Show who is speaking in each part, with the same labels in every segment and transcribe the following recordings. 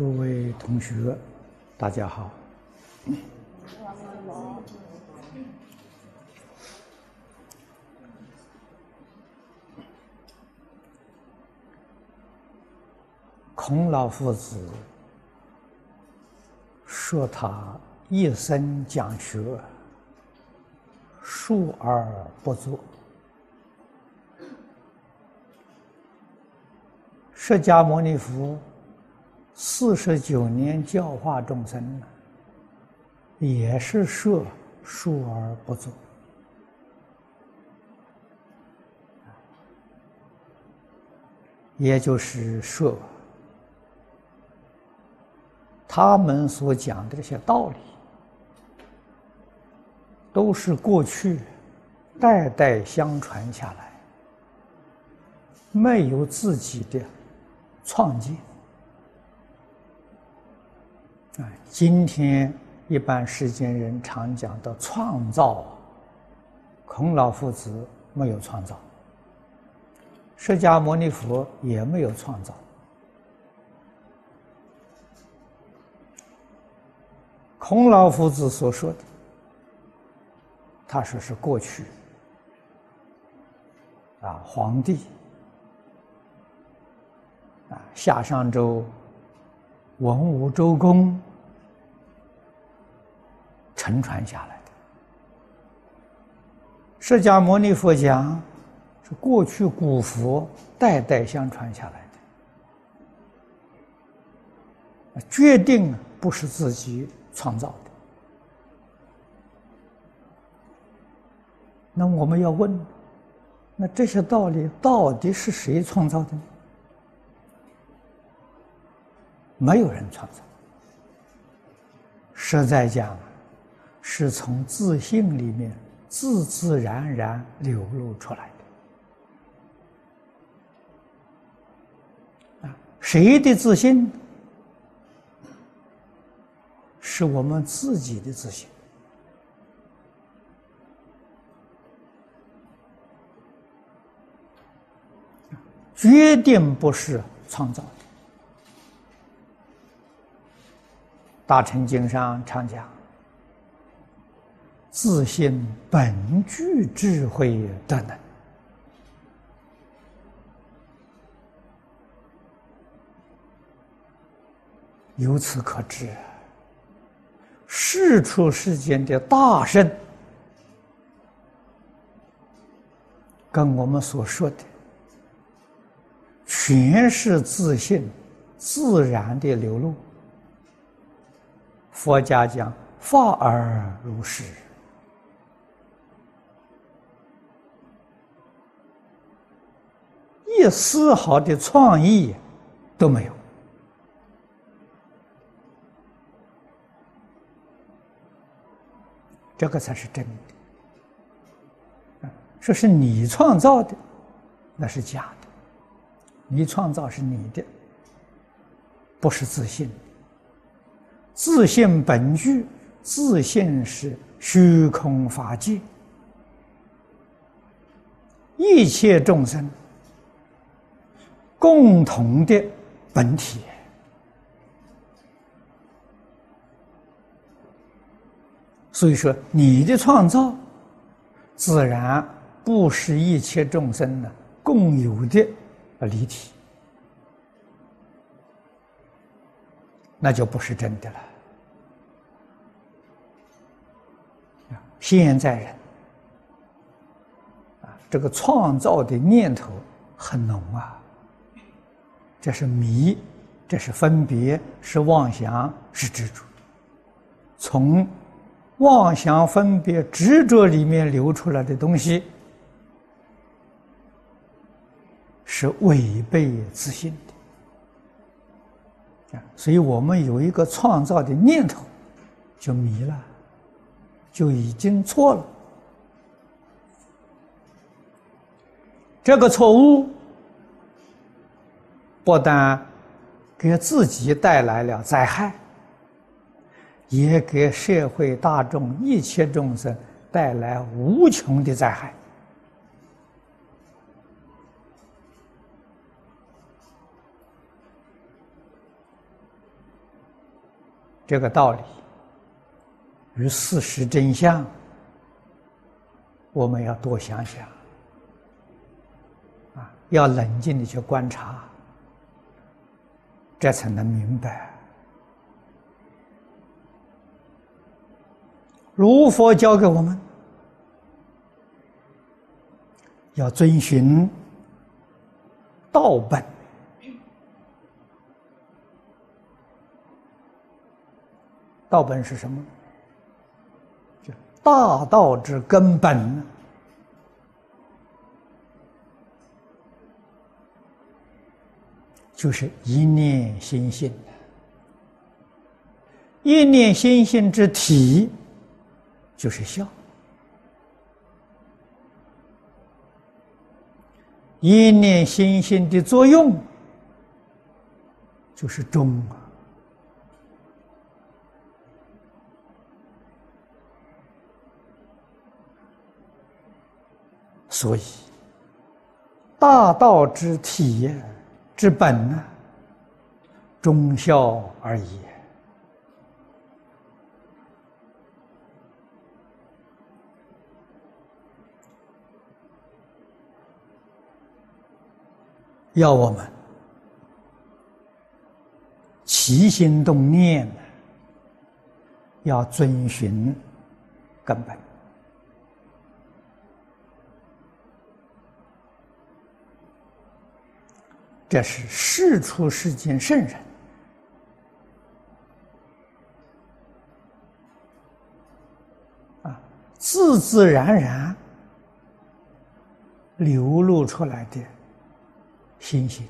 Speaker 1: 诸位同学，大家好。孔老夫子说他一生讲学，述而不作。释迦牟尼佛四十九年教化众生也是说述而不作，也就是说。他们所讲的这些道理，都是过去代代相传下来，没有自己的创建。啊，今天一般世间人常讲的创造，孔老夫子没有创造，释迦牟尼佛也没有创造。孔老夫子所说的，他说是过去啊，皇帝啊，夏商周文武周公承传下来的。释迦牟尼佛讲是过去古佛代代相传下来的，决定不是自己。创造的，那我们要问：那这些道理到底是谁创造的呢？没有人创造，实在讲，是从自信里面自自然然流露出来的。啊，谁的自信？是我们自己的自信，决定不是创造。大乘经上常讲：“自信本具智慧的能。”由此可知。世出世间的大圣，跟我们所说的，全是自信、自然的流露。佛家讲法而如是，一丝毫的创意都没有。这个才是真的，说是你创造的，那是假的。你创造是你的，不是自信。自信本具，自信是虚空法界，一切众生共同的本体。所以说，你的创造自然不是一切众生的共有的离体，那就不是真的了。现在人啊，这个创造的念头很浓啊，这是迷，这是分别，是妄想，是执着，从。妄想、分别、执着里面流出来的东西，是违背自信的！所以我们有一个创造的念头，就迷了，就已经错了。这个错误不但给自己带来了灾害。也给社会大众一切众生带来无穷的灾害。这个道理与事实真相，我们要多想想，啊，要冷静的去观察，这才能明白。如佛教给我们，要遵循道本。道本是什么？就大道之根本，就是一念心性。一念心性之体，就是孝；一念心性的作用，就是忠啊。所以，大道之体之本呢，忠孝而已。要我们起心动念，要遵循根本。这是世出世间圣人啊，自自然然流露出来的心性，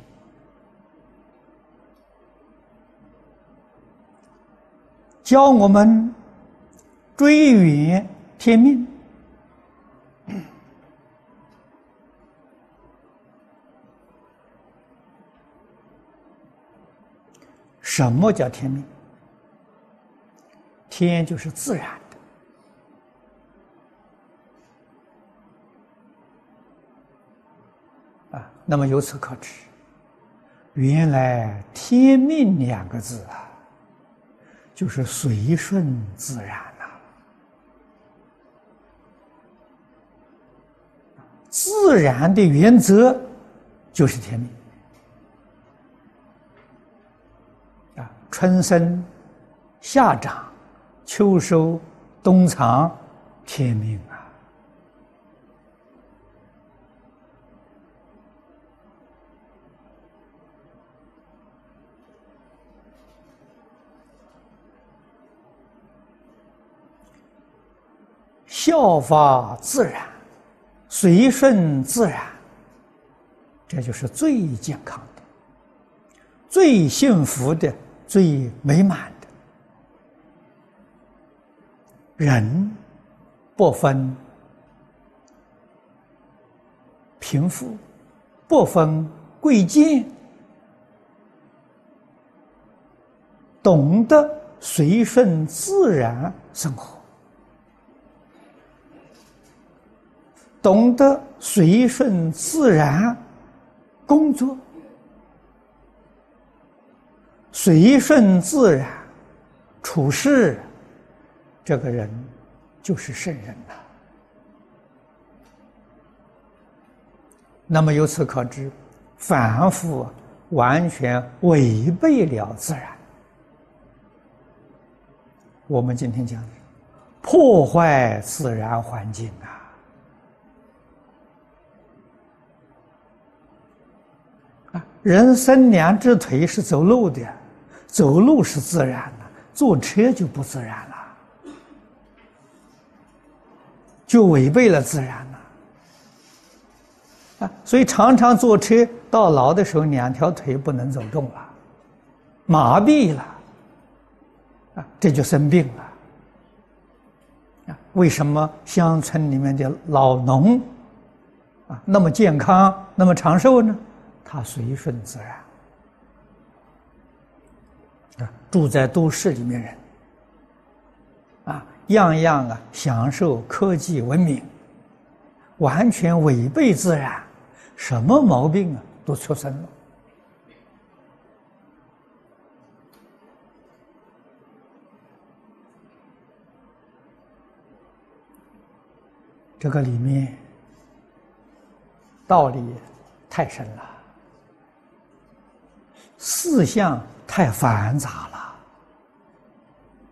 Speaker 1: 教我们追远天命。什么叫天命？天就是自然的啊。那么由此可知，原来“天命”两个字啊，就是随顺自然呐。自然的原则就是天命。春生、夏长、秋收、冬藏，天命啊！效法自然，随顺自然，这就是最健康的、最幸福的。最美满的，人不分贫富，不分贵贱，懂得随顺自然生活，懂得随顺自然工作。随顺自然处事，这个人就是圣人呐。那么由此可知，凡夫完全违背了自然。我们今天讲，破坏自然环境啊！啊，人生两只腿是走路的。走路是自然的，坐车就不自然了，就违背了自然了。啊，所以常常坐车到老的时候，两条腿不能走动了，麻痹了，啊，这就生病了。啊，为什么乡村里面的老农，啊，那么健康，那么长寿呢？他随顺自然。啊住在都市里面人啊样样啊享受科技文明完全违背自然什么毛病啊都出生了。这个里面道理太深了。思想太繁杂了，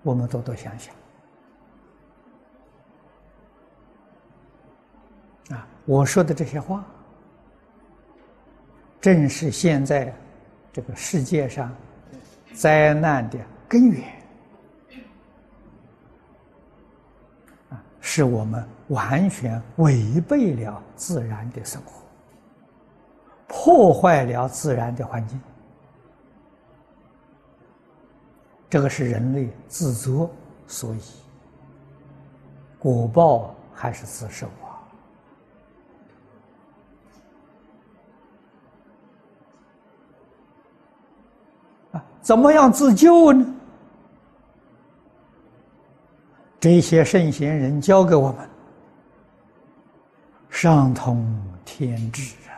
Speaker 1: 我们多多想想。啊，我说的这些话，正是现在这个世界上灾难的根源。啊是我们完全违背了自然的生活，破坏了自然的环境，这个是人类自作所以，果报还是自受啊！啊，怎么样自救呢？这些圣贤人教给我们，上通天智啊！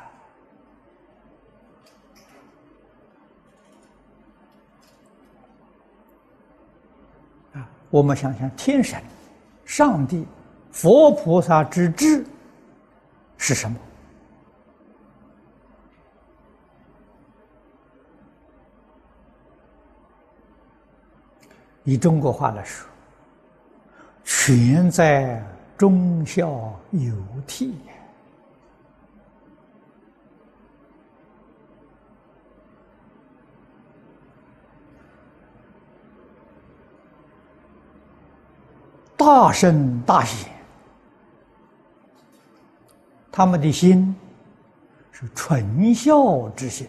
Speaker 1: 我们想想，天神、上帝、佛菩萨之智是什么？以中国话来说。全在忠孝有悌。大圣大贤，他们的心是纯孝之心。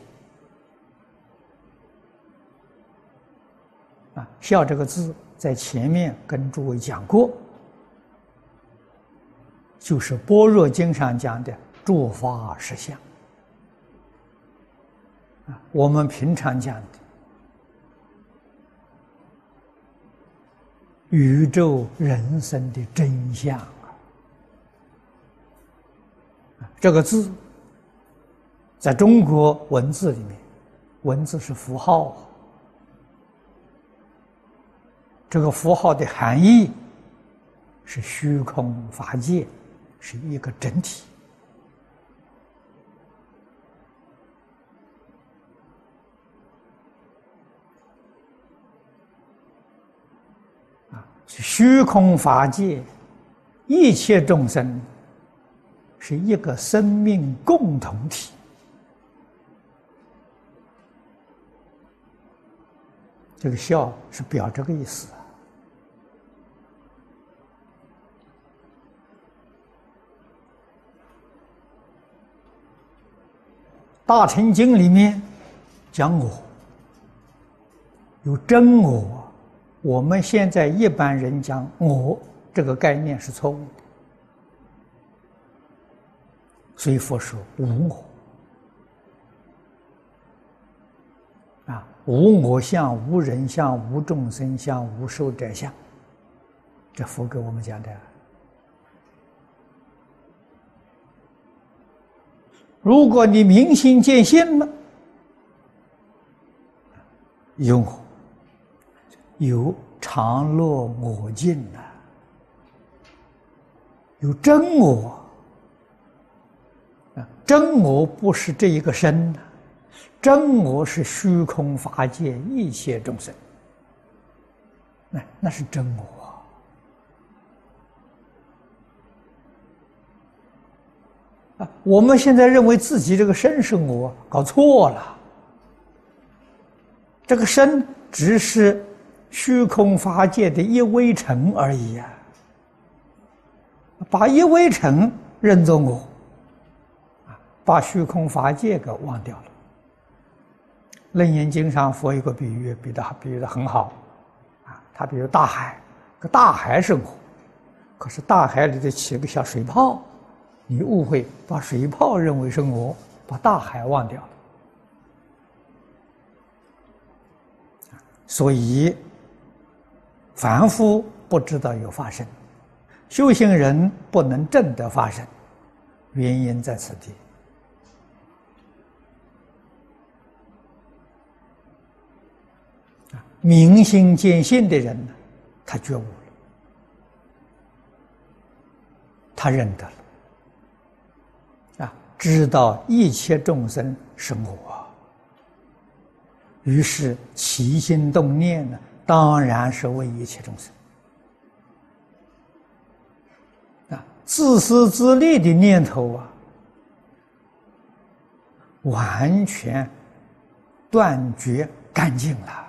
Speaker 1: 啊，孝这个字在前面跟诸位讲过。就是《般若经》上讲的诸法实相啊，我们平常讲的宇宙人生的真相啊，这个字在中国文字里面，文字是符号，这个符号的含义是虚空法界。是一个整体虚空法界，一切众生是一个生命共同体。这个笑是表这个意思。大乘经里面讲我有真我，我们现在一般人讲我这个概念是错误的，所以佛说无我。啊，无我相、无人相、无众生相、无寿者相，这佛给我们讲的。如果你明心见性了，有有常乐我净啊，有真我啊，真我不是这一个身呐，真我是虚空法界一切众生，那那是真我。我们现在认为自己这个身是我，搞错了。这个身只是虚空法界的一微尘而已啊！把一微尘认作我，把虚空法界给忘掉了。楞严经上佛有个比喻，比的比喻的很好，啊，他比如大海，个大海是我，可是大海里头起个小水泡。你误会，把水泡认为是我，把大海忘掉了。所以，凡夫不知道有发生，修行人不能证得发生，原因在此地。明心见性的人呢，他觉悟了，他认得了，啊，知道一切众生是我，于是起心动念呢，当然是为一切众生。啊，自私自利的念头啊，完全断绝干净了。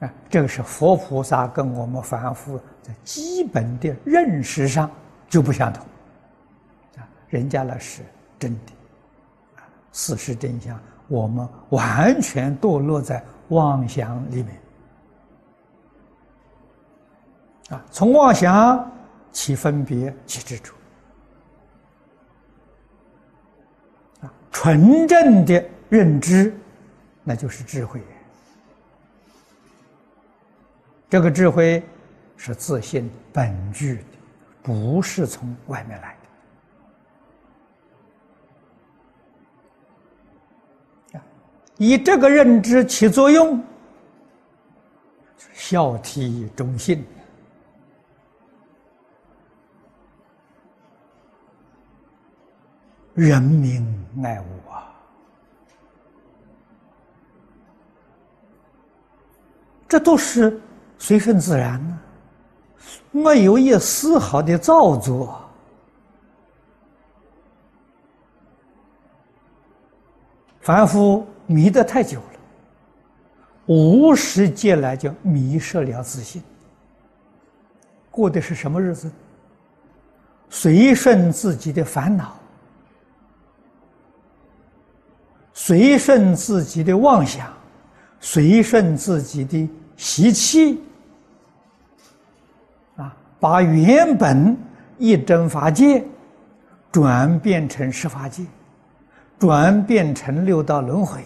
Speaker 1: 啊，这个是佛菩萨跟我们凡夫在基本的认识上就不相同。啊，人家那是真的，事实真相，我们完全堕落在妄想里面。啊，从妄想起分别起执着。啊，纯正的认知，那就是智慧。这个智慧是自信本具的，不是从外面来以这个认知起作用，孝悌忠信，人民爱物啊，这都是。随顺自然呢，没有一丝毫的造作。凡夫迷得太久了，无始劫来就迷失了自信，过的是什么日子？随顺自己的烦恼，随顺自己的妄想，随顺自己的习气。啊把原本一真法界转变成十法界，转变成六道轮回，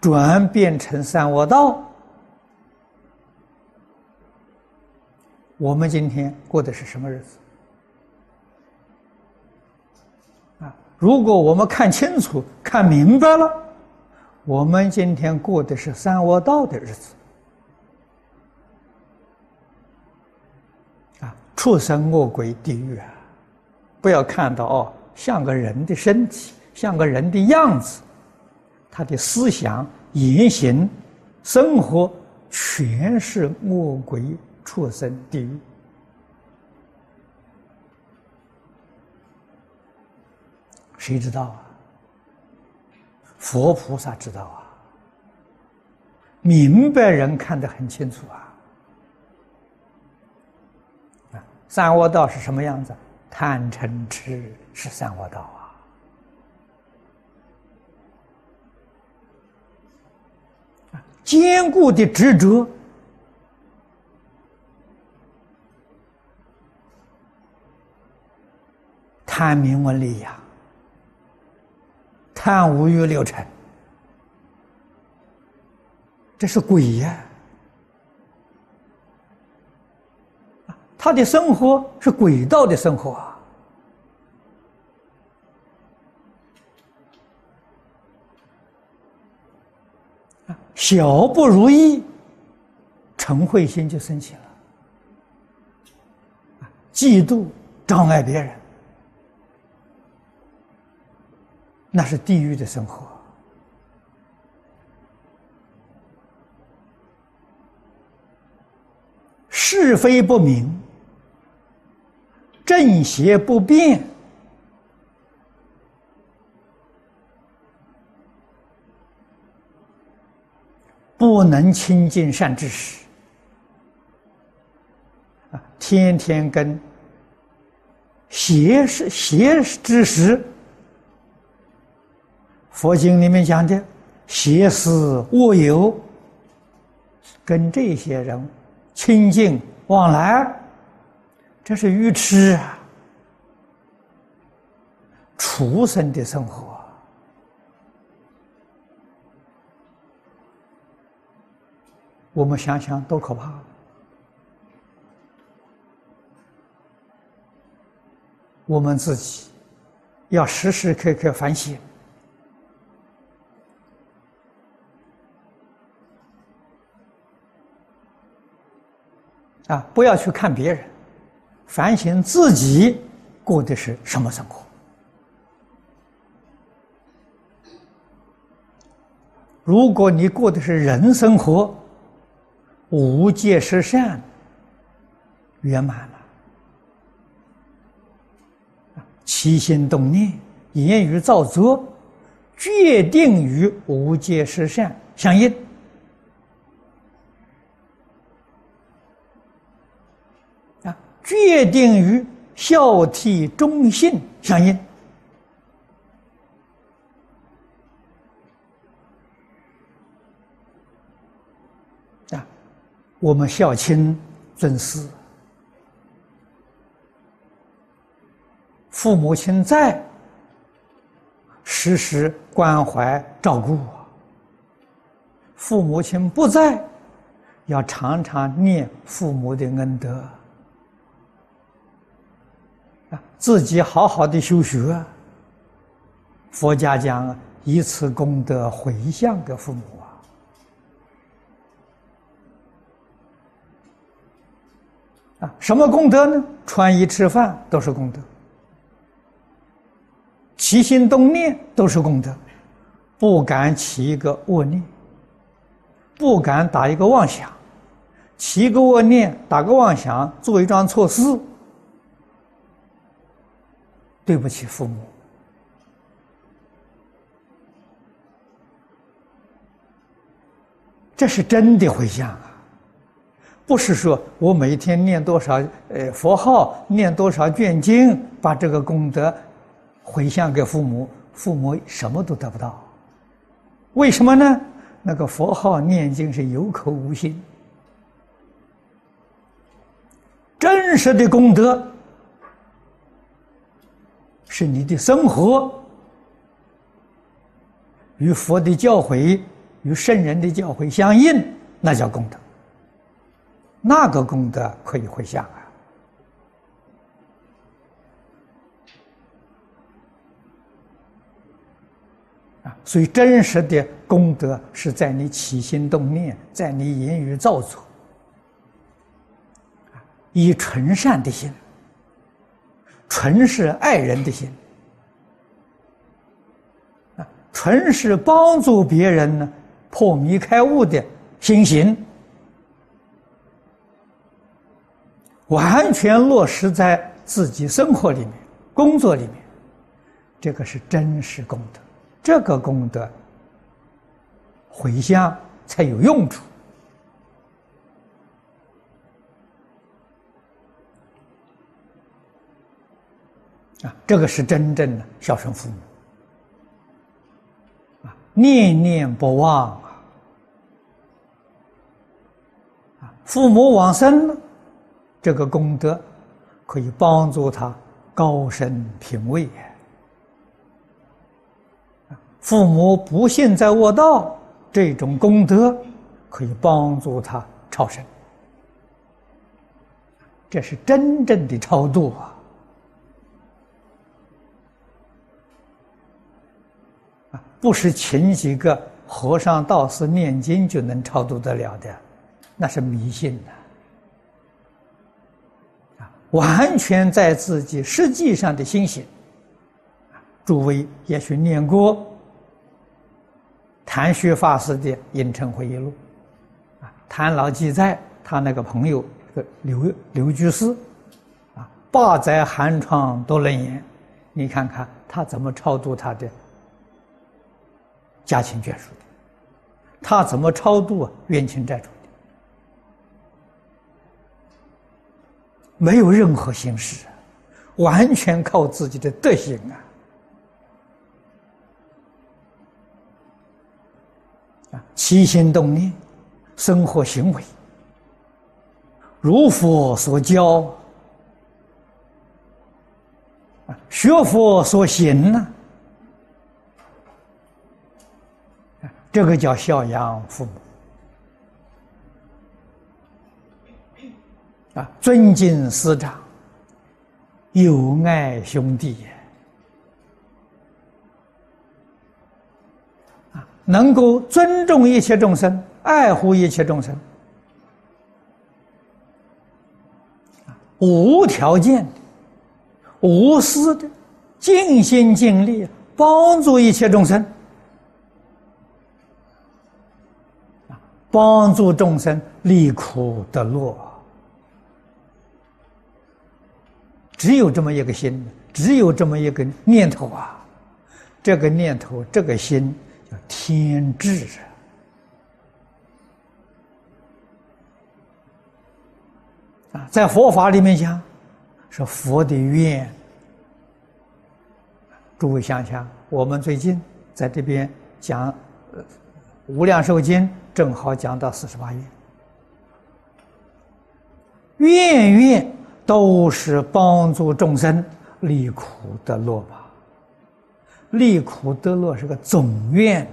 Speaker 1: 转变成三恶道。我们今天过的是什么日子？啊！如果我们看清楚、看明白了，我们今天过的是三恶道的日子。啊畜生、恶鬼、地狱啊！不要看到哦，像个人的身体，像个人的样子，他的思想、言行、生活，全是恶鬼、畜生、地狱。谁知道啊？佛菩萨知道啊！明白人看得很清楚啊！三恶道是什么样子？贪嗔痴是三恶道啊！坚固的执着，贪名闻利呀，贪五欲六尘，这是鬼呀！他的生活是轨道的生活啊！小不如意，嗔恚心就升起了，嫉妒障碍别人，那是地狱的生活，是非不明。正邪不变，不能亲近善知识啊！天天跟邪是邪知识，佛经里面讲的邪思恶友，跟这些人亲近往来。这是愚痴啊！畜生的生活，我们想想多可怕！我们自己要时时刻刻反省。啊，不要去看别人，反省自己过的是什么生活。如果你过的是人生活，无戒十善圆满了，起心动念、言语造作，决定与无戒十善相应。啊决定于孝悌忠信相应我们孝亲尊师，父母亲在，时时关怀照顾；父母亲不在，要常常念父母的恩德啊。自己好好的修学，佛家讲以此功德回向给父母啊！啊，什么功德呢？穿衣吃饭都是功德，起心动念都是功德，不敢起一个恶念，不敢打一个妄想，起个恶念，打个妄想，做一桩错事。对不起，父母，这是真的回向啊！不是说我每天念多少呃佛号，念多少卷经，把这个功德回向给父母，父母什么都得不到。为什么呢？那个佛号念经是有口无心，真实的功德。是你的生活与佛的教诲、与圣人的教诲相应，那叫功德。那个功德可以回向啊！啊，所以真实的功德是在你起心动念，在你言语造作，以纯善的心。纯是爱人的心，纯是帮助别人呢破迷开悟的心行，完全落实在自己生活里面、工作里面，这个是真实功德，这个功德回向才有用处。啊，这个是真正的孝顺父母啊，念念不忘啊！父母往生，这个功德可以帮助他高升品位。父母不幸在卧道，这种功德可以帮助他超生。这是真正的超度啊！不是请几个和尚道士念经就能超度得了的，那是迷信的！完全在自己实际上的心性。诸位也许念过谭学法师的《隐城回忆录》，啊，谭老记载他那个朋友个刘刘居士，啊，八载寒窗多冷眼，你看看他怎么超度他的。家亲眷属的，他怎么超度？冤亲债主没有任何形式，完全靠自己的德行啊！啊，起心动念，生活行为，如佛所教啊，学佛所行呢？这个叫孝养父母啊，尊敬师长，友爱兄弟啊，能够尊重一切众生，爱护一切众生，无条件的、无私的、尽心尽力帮助一切众生，帮助众生离苦得乐。只有这么一个心，只有这么一个念头啊！这个念头，这个心叫天智啊！在佛法里面讲，是佛的愿。诸位想想，我们最近在这边讲《无量寿经》，正好讲到四十八愿，愿愿。都是帮助众生离苦得乐吧？离苦得乐是个总愿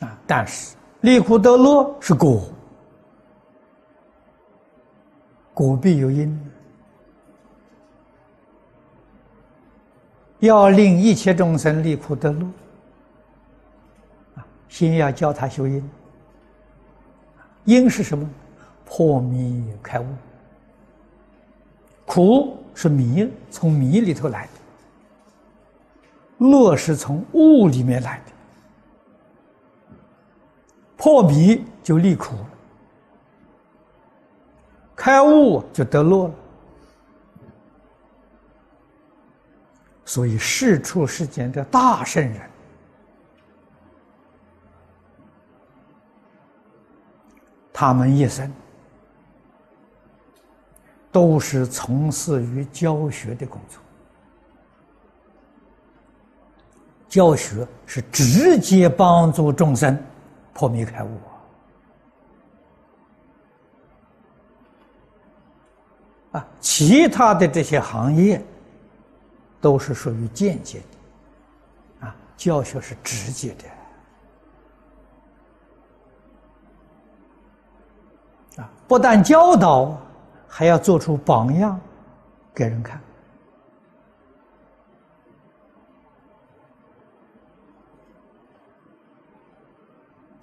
Speaker 1: 呐，啊！但是离苦得乐是果，果必有因，要令一切众生离苦得乐，啊，先要教他修因。因是什么？破迷开悟。苦是迷，从迷里头来的；乐是从悟里面来的。破迷就离苦了，开悟就得乐了。所以世出世间的大圣人。他们一生都是从事于教学的工作，教学是直接帮助众生破迷开悟啊！其他的这些行业都是属于间接的，啊，教学是直接的。不但教导，还要做出榜样给人看。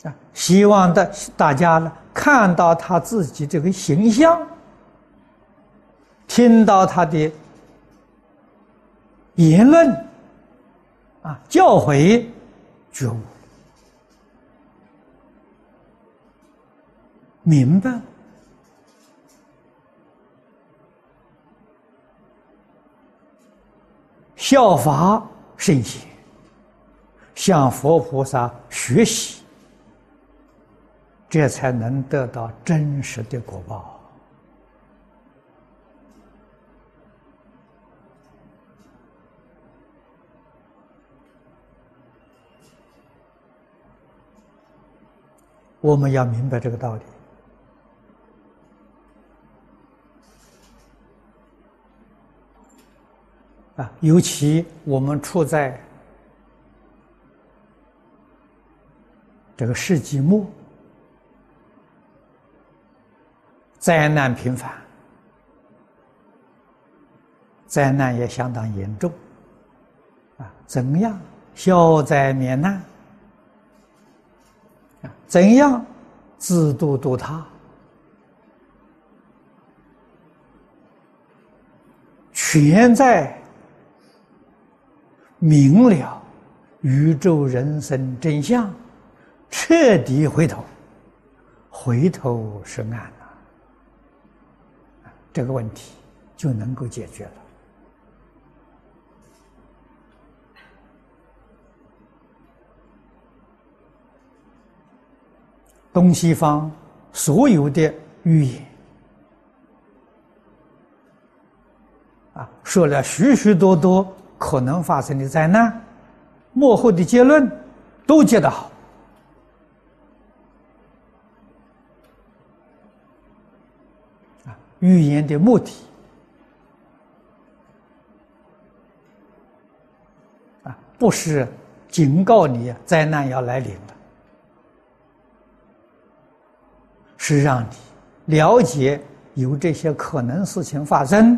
Speaker 1: 啊，希望大大家呢看到他自己这个形象，听到他的言论，啊，教诲觉悟。明白，效法圣贤，向佛菩萨学习，这才能得到真实的果报。我们要明白这个道理。尤其我们处在这个世纪末，灾难频繁，灾难也相当严重。啊，怎样消灾免难？啊，怎样自度度他？全在。明了宇宙人生真相，彻底回头，回头是岸了，这个问题就能够解决了。东西方所有的语言啊，说了许许多多。可能发生的灾难，幕后的结论都接得好啊！预言的目的啊，不是警告你灾难要来临了，是让你了解有这些可能事情发生。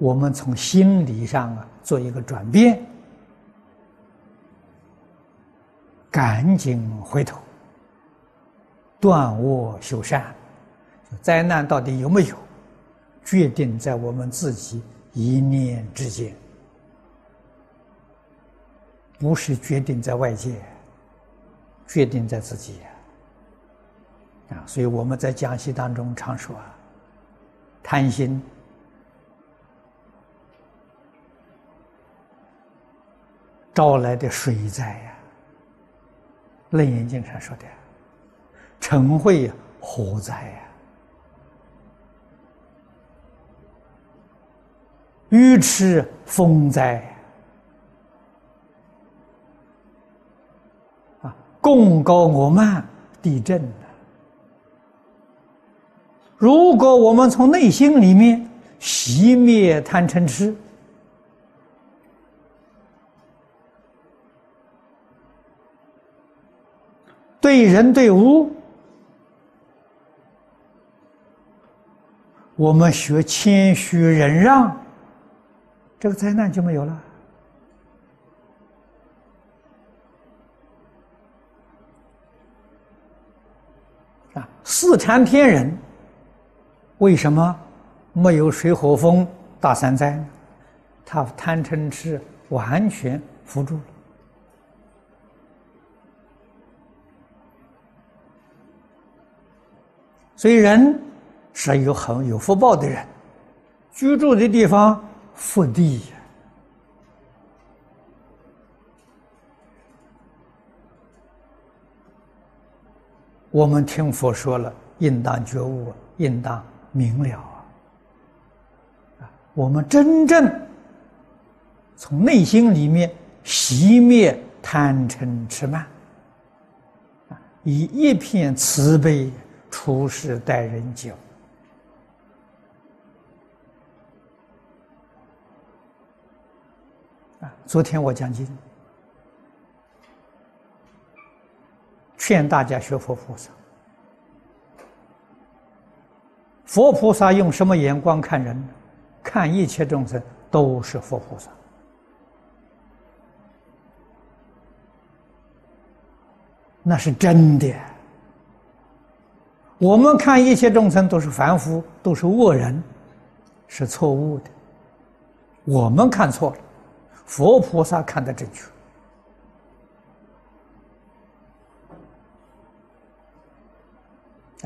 Speaker 1: 我们从心理上啊做一个转变，赶紧回头，断恶修善。灾难到底有没有，决定在我们自己一念之间，不是决定在外界，决定在自己啊！所以我们在讲习当中常说啊，贪心。招来的水灾呀，《楞严经》上说的，嗔恚火灾呀，愚痴风灾啊，共高我慢地震呐。如果我们从内心里面熄灭贪嗔痴。对人对物，我们学谦虚忍让，这个灾难就没有了。啊，四禅天人为什么没有水火风大三灾呢？他贪嗔痴完全扶住了。所以人是有很有福报的人，居住的地方福地。我们听佛说了，应当觉悟，应当明了啊！我们真正从内心里面熄灭贪嗔痴慢，以一片慈悲。处事待人久啊！昨天我讲经，劝大家学佛菩萨。佛菩萨用什么眼光看人？看一切众生都是佛菩萨，那是真的。我们看一切众生都是凡夫，都是恶人，是错误的。我们看错了，佛菩萨看的正确。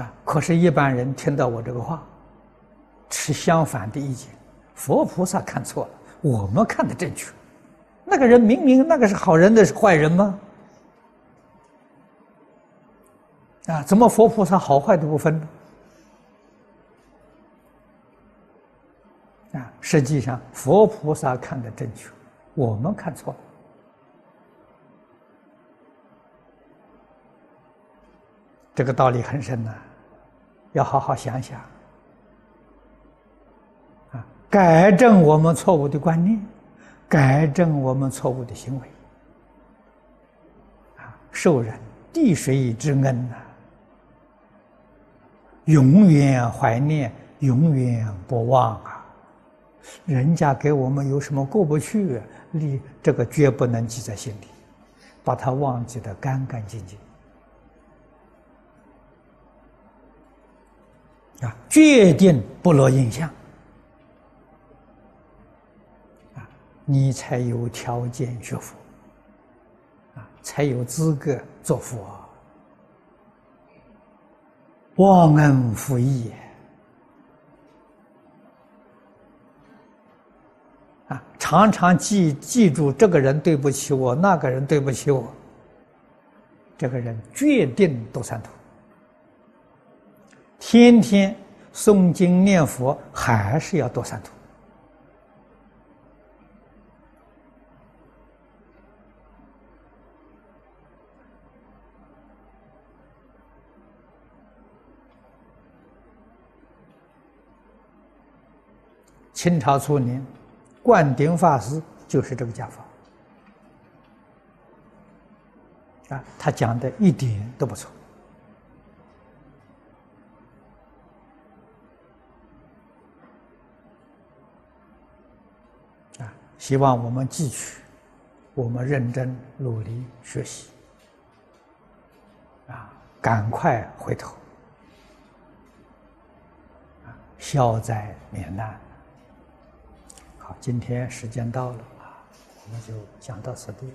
Speaker 1: 啊！可是，一般人听到我这个话，持相反的意见。佛菩萨看错了，我们看的正确。那个人明明那个是好人，那是坏人吗？啊，怎么佛菩萨好坏都不分呢？啊，实际上佛菩萨看的正确，我们看错了。这个道理很深呐，要好好想想。啊，改正我们错误的观念，改正我们错误的行为。啊，受人滴水之恩呐。永远怀念，永远不忘啊！人家给我们有什么过不去，你这个绝不能记在心里，把它忘记的干干净净啊！决定不落印象啊！你才有条件学佛啊，才有资格做佛。忘恩负义啊！常常记记住这个人对不起我，那个人对不起我，这个人决定多三途。天天诵经念佛，还是要多三途。清朝初年，灌顶法师就是这个讲法。啊，他讲的一点都不错。啊，希望我们汲取，我们认真努力学习。啊，赶快回头，啊，消灾免难。今天时间到了啊，我们就讲到此地。